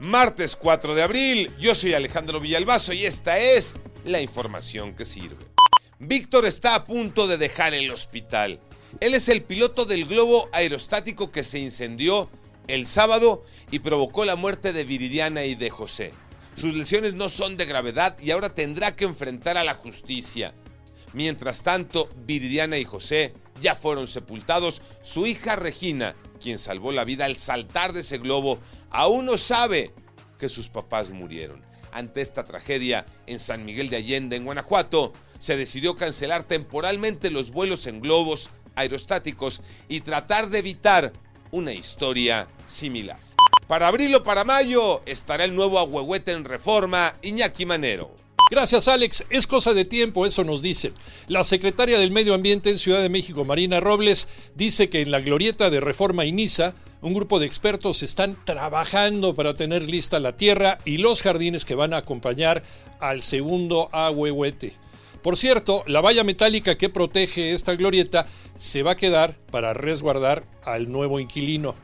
Martes 4 de abril, yo soy Alejandro Villalbazo y esta es la información que sirve. Víctor está a punto de dejar el hospital. Él es el piloto del globo aerostático que se incendió el sábado y provocó la muerte de Viridiana y de José. Sus lesiones no son de gravedad y ahora tendrá que enfrentar a la justicia. Mientras tanto, Viridiana y José ya fueron sepultados. Su hija Regina, quien salvó la vida al saltar de ese globo, aún no sabe que sus papás murieron. Ante esta tragedia, en San Miguel de Allende, en Guanajuato, se decidió cancelar temporalmente los vuelos en globos aerostáticos y tratar de evitar una historia similar. Para abril o para mayo estará el nuevo ahuehuete en reforma Iñaki Manero. Gracias Alex, es cosa de tiempo, eso nos dice. La secretaria del Medio Ambiente en Ciudad de México, Marina Robles, dice que en la glorieta de Reforma Inisa, un grupo de expertos están trabajando para tener lista la tierra y los jardines que van a acompañar al segundo ahuehuete. Por cierto, la valla metálica que protege esta glorieta se va a quedar para resguardar al nuevo inquilino.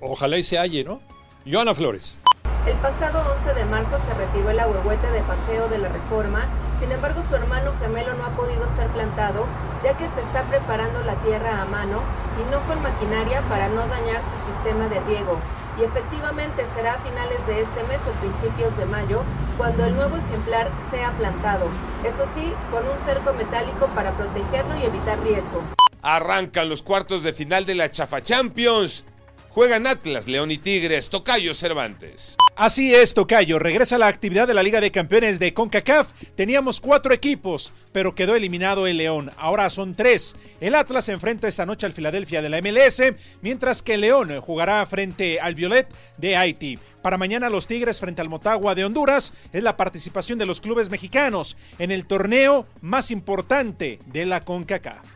Ojalá y se halle, ¿no? Joana Flores. El pasado 11 de marzo se retiró el ahuehuete de paseo de la reforma, sin embargo su hermano gemelo no ha podido ser plantado ya que se está preparando la tierra a mano y no con maquinaria para no dañar su sistema de riego. Y efectivamente será a finales de este mes o principios de mayo cuando el nuevo ejemplar sea plantado. Eso sí, con un cerco metálico para protegerlo y evitar riesgos. Arrancan los cuartos de final de la Chafa Champions. Juegan Atlas, León y Tigres, Tocayo Cervantes. Así es, Tocayo. Regresa la actividad de la Liga de Campeones de CONCACAF. Teníamos cuatro equipos, pero quedó eliminado el León. Ahora son tres. El Atlas se enfrenta esta noche al Filadelfia de la MLS, mientras que el León jugará frente al Violet de Haití. Para mañana los Tigres frente al Motagua de Honduras es la participación de los clubes mexicanos en el torneo más importante de la CONCACAF.